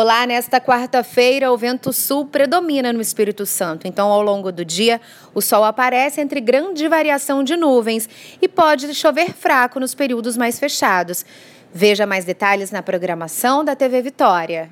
Olá, nesta quarta-feira, o vento sul predomina no Espírito Santo. Então, ao longo do dia, o sol aparece entre grande variação de nuvens e pode chover fraco nos períodos mais fechados. Veja mais detalhes na programação da TV Vitória.